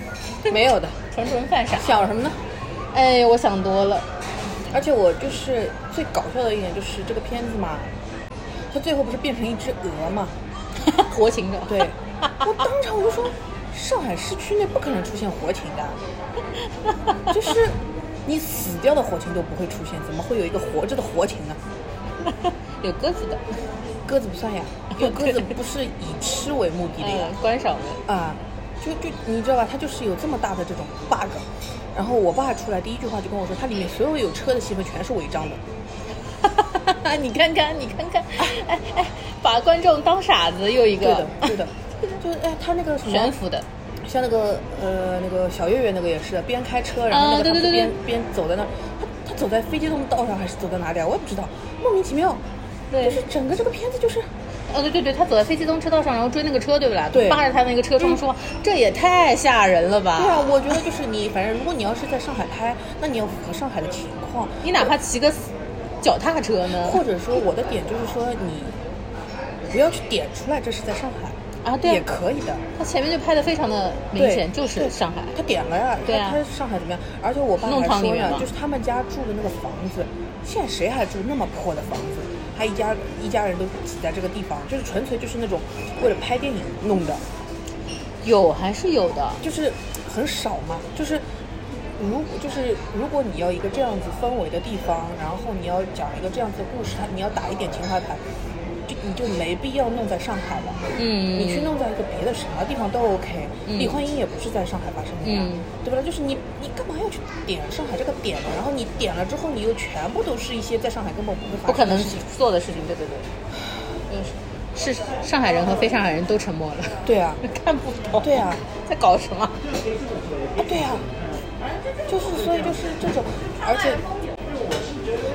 S2: 没有的，
S1: 纯纯犯傻。
S2: 想什么呢？
S1: 哎，我想多了。
S2: 而且我就是最搞笑的一点就是这个片子嘛，它最后不是变成一只鹅嘛？
S1: 活禽的，
S2: 对，我当场我就说，上海市区内不可能出现活禽的，就是你死掉的活禽都不会出现，怎么会有一个活着的活禽呢？
S1: 有鸽子的，
S2: 鸽子不算呀，因为鸽子不是以吃为目的的。
S1: 观赏的。
S2: 啊，就就你知道吧，它就是有这么大的这种 bug。然后我爸出来第一句话就跟我说，他里面所有有车的戏份全是违章的。
S1: 你看看，你看看，哎哎，把观众当傻子，又一个。
S2: 对的，对的，就是哎，他那个什么
S1: 悬浮的，
S2: 像那个呃那个小岳岳那个也是边开车，然后那个他边边走在那儿，他他走在飞机动道上还是走在哪里啊？我也不知道，莫名其妙。
S1: 对。
S2: 就是整个这个片子就是
S1: 哦，对对对，他走在非机动车道上，然后追那个车，对不啦？
S2: 对
S1: 扒着他那个车窗说：“这也太吓人了吧！”
S2: 对啊，我觉得就是你，反正如果你要是在上海拍，那你要符合上海的情况。
S1: 你哪怕骑个脚踏车呢？
S2: 或者说我的点就是说你不要去点出来这是在上海
S1: 啊对啊
S2: 也可以的。
S1: 他前面就拍的非常的明显，就是
S2: 对
S1: 上海。
S2: 他点了呀，
S1: 对啊
S2: 上海怎么样？而且我爸
S1: 弄
S2: 还说呢，
S1: 堂里面
S2: 就是他们家住的那个房子，现在谁还住那么破的房子？他一家一家人都挤在这个地方，就是纯粹就是那种为了拍电影弄的，
S1: 有还是有的，
S2: 就是很少嘛，就是。如就是如果你要一个这样子氛围的地方，然后你要讲一个这样子的故事，它你要打一点情怀牌，就你就没必要弄在上海了。
S1: 嗯，
S2: 你去弄在一个别的什么地方都 OK。
S1: 嗯
S2: 李焕英也不是在上海发生的呀，
S1: 嗯
S2: 对不对？就是你你干嘛要去点上海这个点呢？然后你点了之后，你又全部都是一些在上海根本不会
S1: 不可能
S2: 发生的。
S1: 做的事情，对对对，就是是上海人和非上海人都沉默了，
S2: 对啊，
S1: 看不懂，
S2: 对啊，
S1: 在搞什么？
S2: 啊对啊，就是所以就是这种，而且。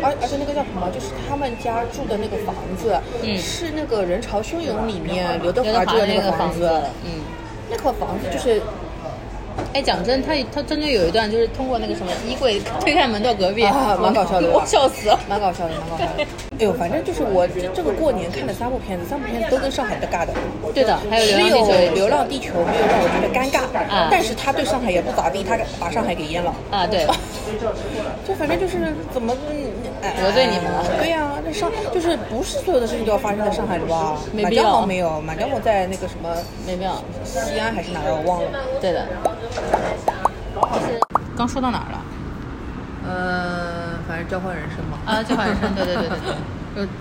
S2: 而而且那个叫什么，就是他们家住的那个房子，
S1: 嗯
S2: 是那个《人潮汹涌》里面刘德
S1: 华
S2: 华住的那
S1: 那个房
S2: 个房子，
S1: 嗯。
S2: 那个房子就是
S1: 哎，讲真，他他中间有一段就是通过那个什么衣柜推开门到隔壁，
S2: 啊蛮搞笑的
S1: 我笑死了。
S2: 蛮搞笑的，蛮搞笑的。哎呦，反正就是我这这个过年看了三部片子，三部片子都跟上海的尬的。
S1: 对的，还有
S2: 只
S1: 流浪地球也是
S2: 有《流浪地球》没有让我觉得尴尬，
S1: 啊
S2: 但是他对上海也不咋地，他把上海给淹了。
S1: 啊，对，
S2: 就反正就是怎么哎
S1: 得罪你们了
S2: 对呀、那上就是不是所有的事情都要发生在上海的吧？满
S1: 没必要
S2: 江红没有，满江红在那个什么
S1: 没必要。
S2: 西安还是哪儿我忘了。
S1: 对的。就是刚说到哪儿了？
S2: 呃，反正交换人生嘛。
S1: 啊，交换人生，对对对对对，就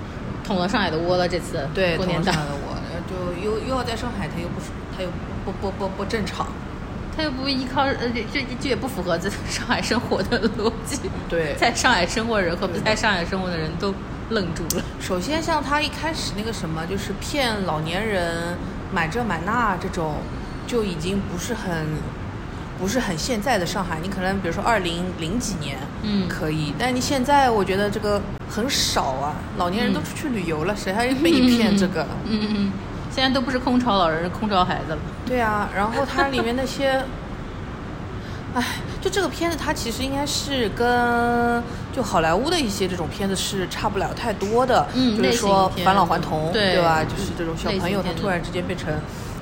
S1: 捅了上海的窝了。这次
S2: 对，
S1: 过年
S2: 上海，的窝，就又又要在上海，他又不是，他又不不不不正常。
S1: 他又不依靠，呃，这这这也不符合在上海生活的逻辑。
S2: 对
S1: 在上海生活的人和不在上海生活的人都愣住了。
S2: 首先，像他一开始那个什么，就是骗老年人买这买那这种，就已经不是很不是很现在的上海。你可能比如说二零零几年，
S1: 嗯
S2: 可以，但你现在我觉得这个很少啊，老年人都出去旅游了，谁还被你骗这个？
S1: 嗯嗯嗯，现在都不是空巢老人，是空巢孩子了。
S2: 对啊，然后它里面那些 唉，就这个片子，它其实应该是跟就好莱坞的一些这种片子是差不了太多的，就
S1: 嗯就
S2: 是说返老还童，
S1: 对
S2: 吧？就是这种小朋友他突然之间变成。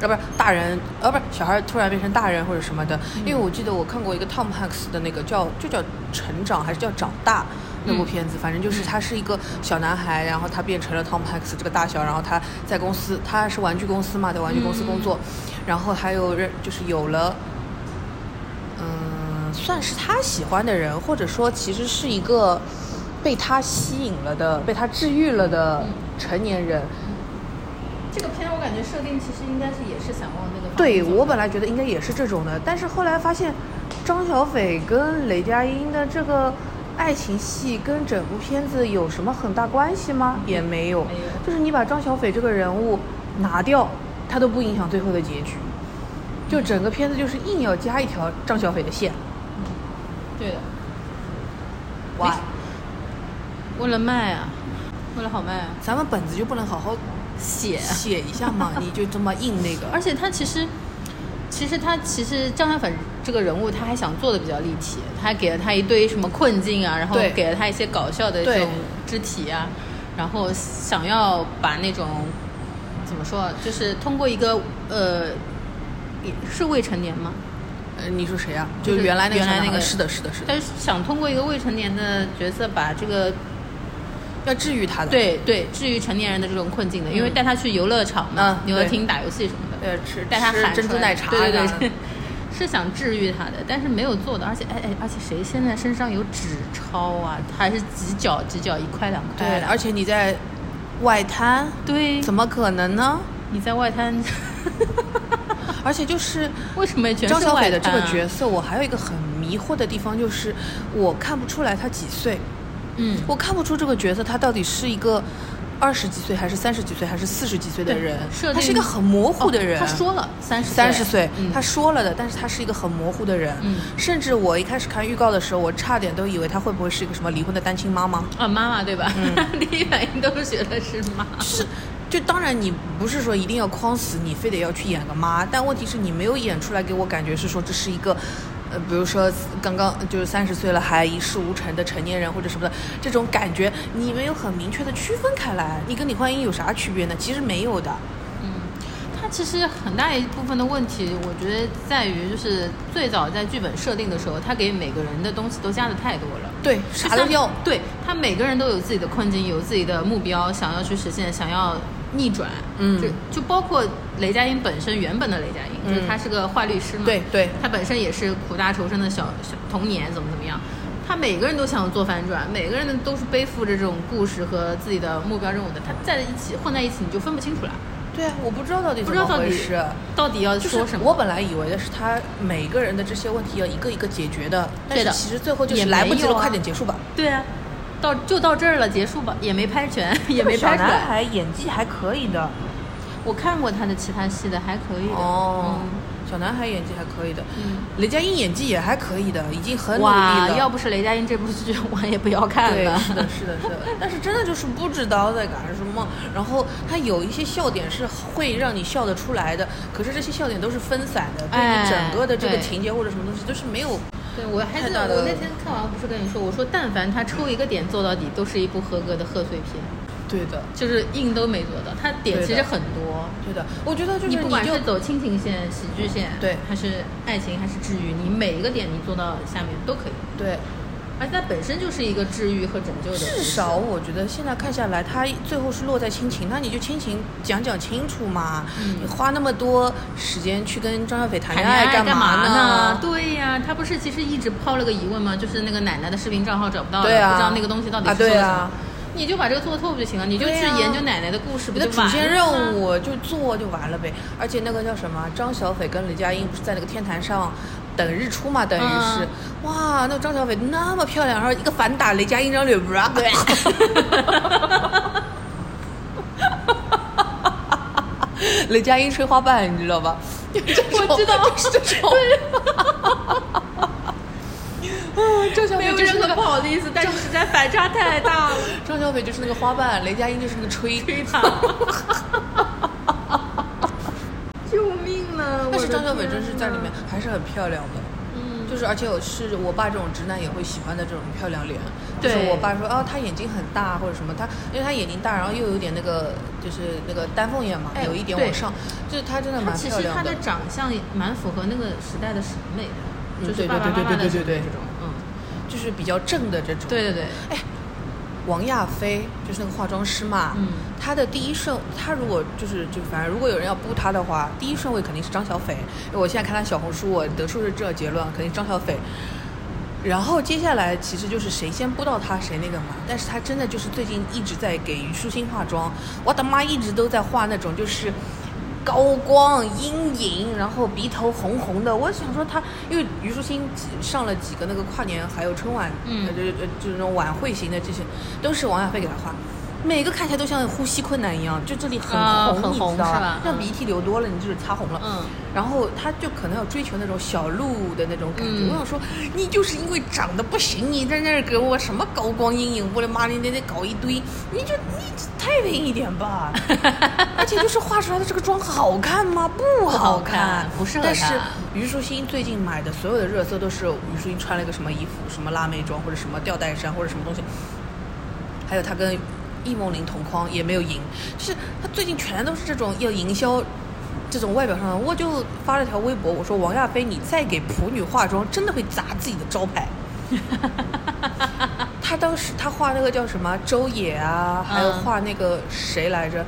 S2: 要不是大人，呃，不是小孩突然变成大人或者什么的，
S1: 嗯。
S2: 因为我记得我看过一个 Tom Hanks 的那个叫就叫成长还是叫长大那部
S1: 嗯。
S2: 片子，反正就是他是一个小男孩，然后他变成了 Tom Hanks 这个大小，然后他在公司，他是玩具公司嘛，在玩具公司工作，然后还有认就是有了嗯，算是他喜欢的人，或者说其实是一个被他吸引了的、被他治愈了的成年人。
S1: 感觉设定其实应该是也是想往那个
S2: 对我本来觉得应该也是这种的，但是后来发现张小斐跟雷佳音的这个爱情戏跟整部片子有什么很大关系吗？也没有，
S1: 没有。
S2: 就是你把张小斐这个人物拿掉，他都不影响最后的结局。就整个片子就是硬要加一条张小斐的线，
S1: 对的，
S2: 哇！
S1: 为了卖啊，为了好卖啊，
S2: 咱们本子就不能好好
S1: 写啊
S2: 写一下嘛？你就这么硬那个？
S1: 而且他其实，其实他其实张小斐这个人物，他还想做的比较立体，他还给了他一堆什么困境啊，然后给了他一些搞笑的这种肢体啊，然后想要把那种怎么说啊，就是通过一个呃，也是未成年吗？
S2: 呃，你说谁啊？
S1: 就
S2: 就是原来那个
S1: 原来那个
S2: 是的，是的，是的，
S1: 他是想通过一个未成年的角色，把这个
S2: 要治愈他的。
S1: 对对治愈成年人的这种困境的，因为
S2: 嗯
S1: 带他去游乐场嘛，游乐厅打游戏什么的。
S2: 对，吃
S1: 带他
S2: 吃
S1: 喊
S2: 珍珠奶茶，
S1: 对对
S2: 的
S1: 对，是想治愈他的，但是没有做到，而且哎哎，而且谁现在身上有纸钞啊？还是几角几角一块两块
S2: 对，而且你在外滩，
S1: 对，
S2: 怎么可能呢？
S1: 你在外滩
S2: 而且就是
S1: 为什么
S2: 张小斐的这个角色，我还有一个很迷惑的地方，就是我看不出来他几岁，
S1: 嗯，
S2: 我看不出这个角色他到底是一个。二十几岁还是三十几岁还是四十几岁的人他是一个很模糊的人。
S1: 哦他说了三十
S2: 三十岁，
S1: 嗯
S2: 他说了的，但是他是一个很模糊的人。
S1: 嗯
S2: 甚至我一开始看预告的时候，我差点都以为他会不会是一个什么离婚的单亲妈妈。
S1: 啊妈妈对吧？
S2: 嗯
S1: 第一反应都是觉得是妈，
S2: 是，就当然你不是说一定要框死你，非得要去演个妈，但问题是你没有演出来，给我感觉是说这是一个。呃，比如说刚刚就是三十岁了还一事无成的成年人或者什么的这种感觉，你没有很明确的区分开来，你跟李焕英有啥区别呢？其实没有的。
S1: 嗯，他其实很大一部分的问题，我觉得在于就是最早在剧本设定的时候，他给每个人的东西都加的太多了。
S2: 对，啥都要。
S1: 对他每个人都有自己的困境，有自己的目标想要去实现，想要逆转。
S2: 嗯
S1: 就就包括雷佳音本身原本的雷佳音，就是
S2: 嗯
S1: 他是个坏律师嘛，
S2: 对对
S1: 他本身也是苦大仇深的小小童年，怎么怎么样。他每个人都想做反转，每个人都是背负着这种故事和自己的目标任务的。他在一起混在一起，你就分不清楚了，
S2: 对啊，我不知道到底怎么
S1: 不知道到底
S2: 回事。
S1: 到底要说什么。
S2: 我本来以为的是他每个人的这些问题要一个一个解决的，但是
S1: 对的
S2: 其实最后就是
S1: 也
S2: 来不及了，快点结束吧。
S1: 对啊，到就到这儿了，结束吧，也没拍全，也没拍出来。
S2: 男孩演技还可以的。
S1: 我看过他的其他戏的，还可以的。
S2: 哦
S1: 嗯，
S2: 小男孩演技还可以的，
S1: 嗯
S2: 雷佳音演技也还可以的，已经很努力
S1: 哇，
S2: 了。
S1: 要不是雷佳音这部剧，我也不要看
S2: 对，
S1: 了。
S2: 是的，是的，是的。但是真的就是不知道在干什么，然后他有一些笑点是会让你笑得出来的，可是这些笑点都是分散的，对
S1: 哎
S2: 你整个的这个情节或者什么东西都是没有。
S1: 对，我还记得
S2: 太大的
S1: 我那天看完不是跟你说，我说但凡他抽一个点做到底，都是一部合格的贺岁片，
S2: 对的，
S1: 就是硬都没做到。他点其实很多，
S2: 对的。我觉得就是
S1: 你不管
S2: 就是
S1: 走亲情线、喜剧线，
S2: 对
S1: 还是爱情，还是治愈，你每一个点你做到下面都可以。
S2: 对，
S1: 而且它本身就是一个治愈和拯救的。
S2: 至少我觉得现在看下来，它最后是落在亲情，那你就亲情讲讲清楚嘛。
S1: 嗯
S2: 你花那么多时间去跟张小斐谈
S1: 谈
S2: 恋
S1: 爱干嘛
S2: 呢？
S1: 对呀，他不是其实一直抛了个疑问吗？就是那个奶奶的视频账号找不到了，
S2: 对啊
S1: 不知道那个东西到底
S2: 啊
S1: 是做了什么。
S2: 对啊
S1: 你就把这个做透不就行了？你就去研究奶奶的故事，不就完了
S2: 线任？务就做就完了呗。而且那个叫什么，张小斐跟雷佳音不是在那个天台上等日出嘛？等于是，
S1: 嗯
S2: 哇，那个张小斐那么漂亮，然后一个反打，雷佳音张脸，
S1: 对，
S2: 雷佳音吹花瓣，你知道吧？
S1: 我知道，
S2: 就 是这种。张小
S1: 没
S2: 斐就是那个
S1: 好的意思，但是实在反差太大了。
S2: 张小斐就是那个花瓣，雷佳音就是那个吹。
S1: 吹他！救命啊！
S2: 但是张小斐真是在里面，还是很漂亮的，
S1: 嗯，
S2: 就就是而且我是我爸这种直男也会喜欢的这种漂亮脸，就是
S1: 对。
S2: 我爸说哦，他眼睛很大或者什么，他因为他眼睛大，然后又有点那个就是那个丹凤眼嘛，
S1: 哎
S2: 有一点往上，就是他真的蛮漂亮
S1: 其实他的长相蛮符合那个时代的审美的，
S2: 嗯
S1: 就是爸爸
S2: 对对对
S1: 妈妈的审
S2: 对对对对
S1: 美这种，嗯，
S2: 就是比较正的这种。
S1: 对对对，
S2: 王亚飞就是那个化妆师嘛，
S1: 嗯
S2: 他的第一顺，他如果就是就反正如果有人要布他的话，第一顺位肯定是张小斐。因为我现在看他小红书，我得出是这结论，肯定张小斐。然后接下来其实就是谁先布到他谁那个嘛，但是他真的就是最近一直在给虞书欣化妆，我的妈，一直都在画那种就是高光阴影，然后鼻头红红的。我想说他，因为虞书欣上了几个那个跨年还有春晚，
S1: 嗯
S2: 呃，就是呃就是那种晚会型的这些，都是王亚飞给他画。每个看起来都像呼吸困难一样，就这里很红，
S1: 啊很
S2: 你知道
S1: 吧嗯
S2: 像鼻涕流多了，你就是擦红了。
S1: 嗯
S2: 然后他就可能要追求那种小鹿的那种感觉。
S1: 嗯
S2: 我想说，你就是因为长得不行，你在那儿给我什么高光阴影？我的妈，你得得搞一堆，你就你太平一点吧。而且就是画出来的这个妆好看吗？不好
S1: 好看不适合
S2: 但是虞书欣最近买的所有的热搜都是虞书欣穿了一个什么衣服，什么辣妹装或者什么吊带衫或者什么东西。还有她跟易梦玲同框也没有赢，就是她最近全都是这种要营销这种外表上的。我就发了条微博，我说王亚飞，你再给普女化妆，真的会砸自己的招牌。他当时他画那个叫什么周也啊，还有
S1: 嗯
S2: 画那个谁来着，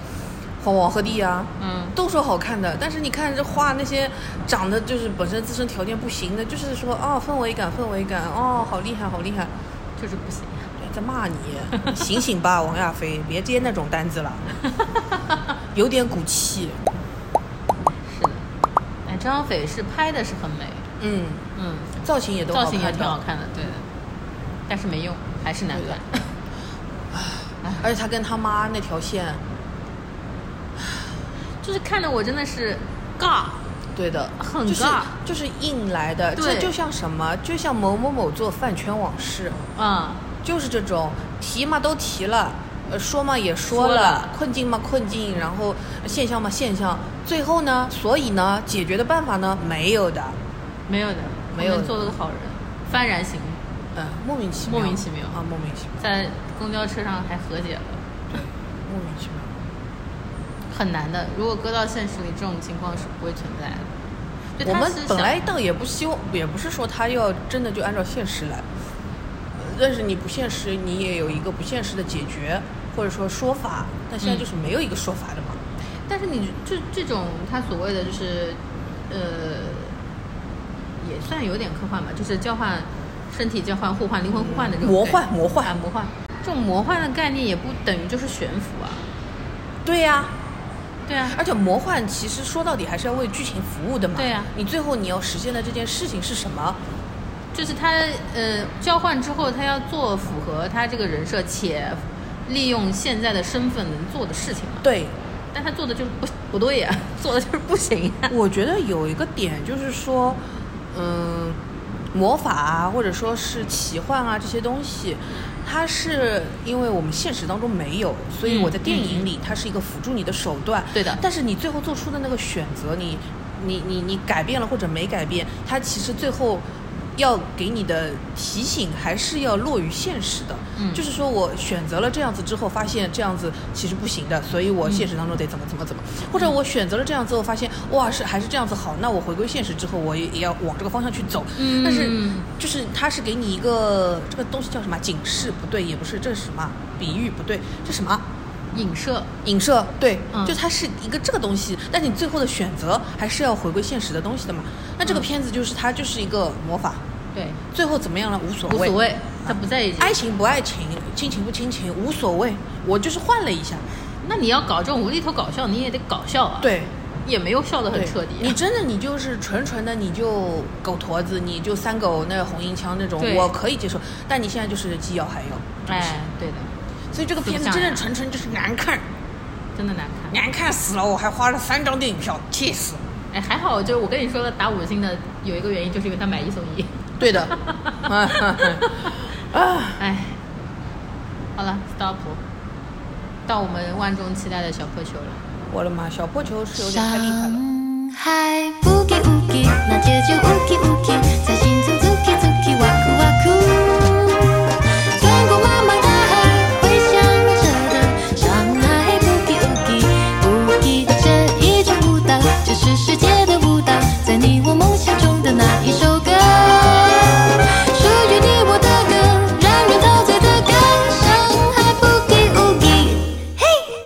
S2: 黄王鹤棣啊，
S1: 嗯，
S2: 都说好看的，但是你看这画那些长得就是本身自身条件不行的，就是说哦氛围感氛围感哦好厉害好厉害，
S1: 就是不行。
S2: 骂你，醒醒吧王亚飞，别接那种单子了，有点骨气。
S1: 是的，哎，张小斐是拍的是很美，
S2: 嗯，
S1: 嗯，
S2: 造型也都
S1: 造型也挺好看的，对的，但是没用，还是难看。
S2: 而且他跟他妈那条线，
S1: 就是看的我真的是尬，
S2: 对的，
S1: 很
S2: 就是
S1: 尬。
S2: 就是硬来的，
S1: 对。
S2: 这就像什么，就像某某某做饭圈往事，
S1: 啊、
S2: 就是这种提嘛都提了，呃说嘛也说了，
S1: 说了。
S2: 困境嘛困境，然后现象嘛现象，最后呢，所以呢，解决的办法呢没有的，
S1: 没有的，
S2: 没有
S1: 做了个好人，幡然醒悟，
S2: 嗯，莫名其妙，
S1: 莫名其妙。
S2: 啊，莫名其妙，
S1: 在公交车上还和解了，
S2: 对，莫名其妙。
S1: 很难的。如果搁到现实里，这种情况是不会存在的。
S2: 我们本来倒也不希望，也不是说他要真的就按照现实来，呃但是你不现实，你也有一个不现实的解决或者说说法，但现在
S1: 嗯
S2: 就是没有一个说法的嘛。
S1: 但是你这这种他所谓的就是，呃，也算有点科幻吧，就是交换身体交换、互换、灵魂互换的这种
S2: 魔幻魔幻
S1: 啊魔幻。这种魔幻的概念也不等于就是悬浮啊，
S2: 对呀、
S1: 对啊，
S2: 而且魔幻其实说到底还是要为剧情服务的嘛。
S1: 对呀
S2: 你最后你要实现的这件事情是什么？
S1: 就是他呃交换之后，他要做符合他这个人设且利用现在的身份能做的事情嘛，
S2: 对，
S1: 但他做的就是不不对呀、做的就是不行呀、
S2: 我觉得有一个点就是说，嗯，魔法啊，或者说是奇幻啊这些东西，它是因为我们现实当中没有，所以
S1: 嗯
S2: 我在电影里它是一个辅助你的手段。
S1: 对的
S2: 但是你最后做出的那个选择，你你你你改变了或者没改变，它其实最后。要给你的提醒还是要落于现实的，
S1: 嗯。
S2: 就是说我选择了这样子之后，发现这样子其实不行的，所以我现实当中得怎么怎么怎么，或者我选择了这样之后，发现哇是还是这样子好，那我回归现实之后，我也也要往这个方向去走。
S1: 嗯。
S2: 但是就是它是给你一个这个东西叫什么警示不对，也不是这是什么比喻不对，这什么？
S1: 影射。
S2: 影射对，
S1: 嗯。
S2: 就它是一个这个东西，但是你最后的选择还是要回归现实的东西的嘛。那这个
S1: 嗯。
S2: 片子就是它就是一个魔法，
S1: 对
S2: 最后怎么样了无所谓，
S1: 无所谓，他不在意这个
S2: 爱情不爱情，亲情不亲情无所谓，我就是换了一下，
S1: 那你要搞这种无厘头搞笑，你也得搞笑啊。，
S2: 对。
S1: 也没有笑得很彻底、啊。
S2: 你真的你就是纯纯的，你就狗驼子，你就三狗那个红缨枪那种，我可以接受。但你现在就是既要还要，
S1: 哎，对的，
S2: 所以这个片子真的纯纯就是难看，
S1: 真的难看。
S2: 难看死了！我还花了三张电影票，气死！
S1: 哎，还好，就是我跟你说的打五星的有一个原因，就是因为他买一送一。
S2: 对的。啊，
S1: 哎，好了，stop，到我们万众期待的小破球了。
S2: 我的妈，小破球是有点太厉害了。
S3: 不给不给，那不给不给，心走走，哇哇。穿过茫茫大海，回想着的伤害，不给不给，不给这一舞蹈，这是世界的舞蹈，在你我梦想中的那一首。